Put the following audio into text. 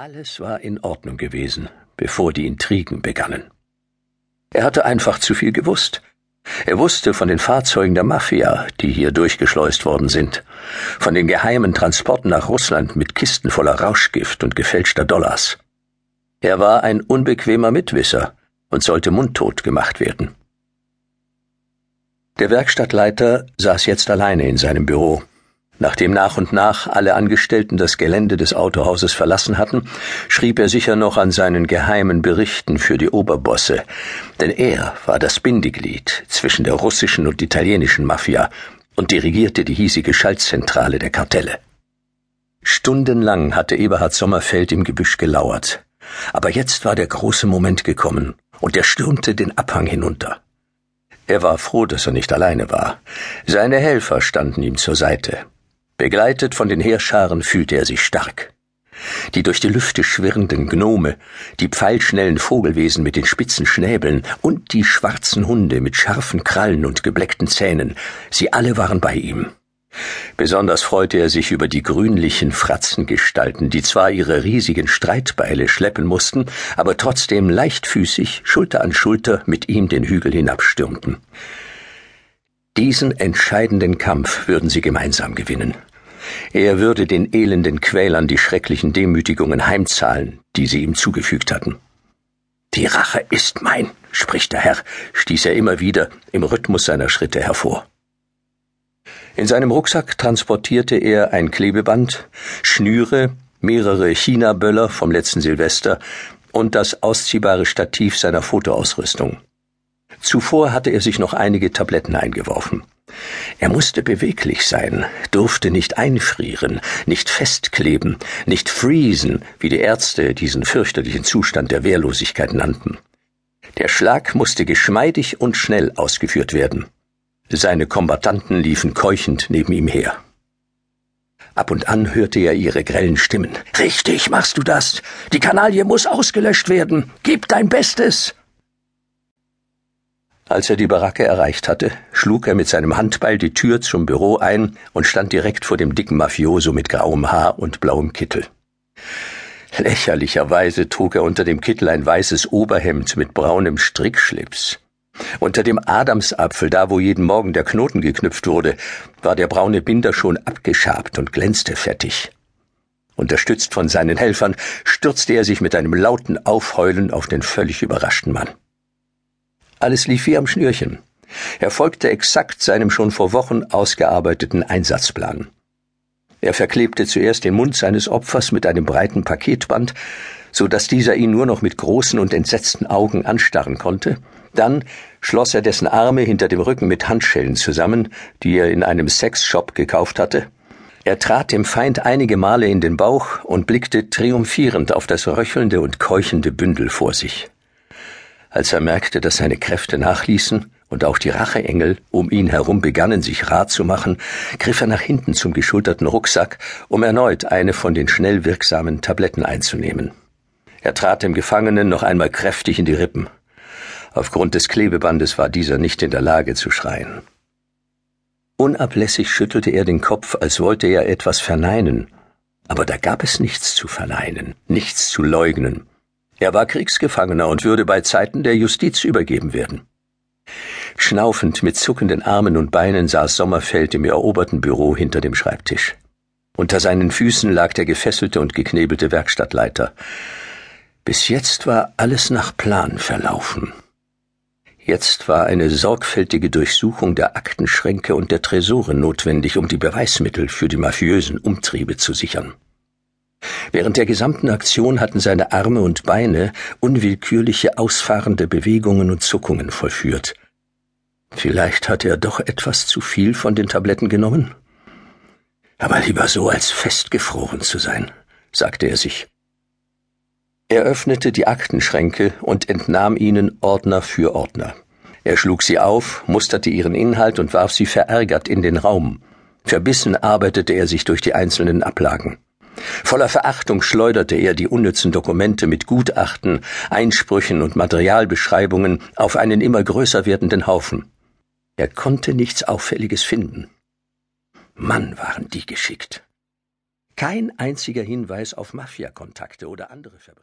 Alles war in Ordnung gewesen, bevor die Intrigen begannen. Er hatte einfach zu viel gewusst. Er wusste von den Fahrzeugen der Mafia, die hier durchgeschleust worden sind, von den geheimen Transporten nach Russland mit Kisten voller Rauschgift und gefälschter Dollars. Er war ein unbequemer Mitwisser und sollte mundtot gemacht werden. Der Werkstattleiter saß jetzt alleine in seinem Büro Nachdem nach und nach alle Angestellten das Gelände des Autohauses verlassen hatten, schrieb er sicher noch an seinen geheimen Berichten für die Oberbosse, denn er war das Bindeglied zwischen der russischen und italienischen Mafia und dirigierte die hiesige Schaltzentrale der Kartelle. Stundenlang hatte Eberhard Sommerfeld im Gebüsch gelauert, aber jetzt war der große Moment gekommen, und er stürmte den Abhang hinunter. Er war froh, dass er nicht alleine war. Seine Helfer standen ihm zur Seite. Begleitet von den Heerscharen fühlte er sich stark. Die durch die Lüfte schwirrenden Gnome, die pfeilschnellen Vogelwesen mit den spitzen Schnäbeln und die schwarzen Hunde mit scharfen Krallen und gebleckten Zähnen, sie alle waren bei ihm. Besonders freute er sich über die grünlichen Fratzengestalten, die zwar ihre riesigen Streitbeile schleppen mussten, aber trotzdem leichtfüßig, Schulter an Schulter mit ihm den Hügel hinabstürmten. Diesen entscheidenden Kampf würden sie gemeinsam gewinnen. Er würde den elenden Quälern die schrecklichen Demütigungen heimzahlen, die sie ihm zugefügt hatten. Die Rache ist mein, spricht der Herr, stieß er immer wieder im Rhythmus seiner Schritte hervor. In seinem Rucksack transportierte er ein Klebeband, Schnüre, mehrere China-Böller vom letzten Silvester und das ausziehbare Stativ seiner Fotoausrüstung. Zuvor hatte er sich noch einige Tabletten eingeworfen. Er musste beweglich sein, durfte nicht einfrieren, nicht festkleben, nicht freezen, wie die Ärzte diesen fürchterlichen Zustand der Wehrlosigkeit nannten. Der Schlag musste geschmeidig und schnell ausgeführt werden. Seine Kombattanten liefen keuchend neben ihm her. Ab und an hörte er ihre grellen Stimmen. Richtig machst du das. Die Kanaille muss ausgelöscht werden. Gib dein Bestes. Als er die Baracke erreicht hatte, schlug er mit seinem Handbeil die Tür zum Büro ein und stand direkt vor dem dicken Mafioso mit grauem Haar und blauem Kittel. Lächerlicherweise trug er unter dem Kittel ein weißes Oberhemd mit braunem Strickschlips. Unter dem Adamsapfel, da wo jeden Morgen der Knoten geknüpft wurde, war der braune Binder schon abgeschabt und glänzte fettig. Unterstützt von seinen Helfern stürzte er sich mit einem lauten Aufheulen auf den völlig überraschten Mann. Alles lief wie am Schnürchen. Er folgte exakt seinem schon vor Wochen ausgearbeiteten Einsatzplan. Er verklebte zuerst den Mund seines Opfers mit einem breiten Paketband, so dass dieser ihn nur noch mit großen und entsetzten Augen anstarren konnte. Dann schloss er dessen Arme hinter dem Rücken mit Handschellen zusammen, die er in einem Sexshop gekauft hatte. Er trat dem Feind einige Male in den Bauch und blickte triumphierend auf das röchelnde und keuchende Bündel vor sich. Als er merkte, dass seine Kräfte nachließen und auch die Racheengel um ihn herum begannen, sich rat zu machen, griff er nach hinten zum geschulterten Rucksack, um erneut eine von den schnell wirksamen Tabletten einzunehmen. Er trat dem Gefangenen noch einmal kräftig in die Rippen. Aufgrund des Klebebandes war dieser nicht in der Lage zu schreien. Unablässig schüttelte er den Kopf, als wollte er etwas verneinen, aber da gab es nichts zu verneinen, nichts zu leugnen. Er war Kriegsgefangener und würde bei Zeiten der Justiz übergeben werden. Schnaufend mit zuckenden Armen und Beinen saß Sommerfeld im eroberten Büro hinter dem Schreibtisch. Unter seinen Füßen lag der gefesselte und geknebelte Werkstattleiter. Bis jetzt war alles nach Plan verlaufen. Jetzt war eine sorgfältige Durchsuchung der Aktenschränke und der Tresore notwendig, um die Beweismittel für die mafiösen Umtriebe zu sichern. Während der gesamten Aktion hatten seine Arme und Beine unwillkürliche ausfahrende Bewegungen und Zuckungen vollführt. Vielleicht hatte er doch etwas zu viel von den Tabletten genommen? Aber lieber so, als festgefroren zu sein, sagte er sich. Er öffnete die Aktenschränke und entnahm ihnen Ordner für Ordner. Er schlug sie auf, musterte ihren Inhalt und warf sie verärgert in den Raum. Verbissen arbeitete er sich durch die einzelnen Ablagen. Voller Verachtung schleuderte er die unnützen Dokumente mit Gutachten, Einsprüchen und Materialbeschreibungen auf einen immer größer werdenden Haufen. Er konnte nichts Auffälliges finden. Mann waren die geschickt. Kein einziger Hinweis auf Mafiakontakte oder andere Verbrechen.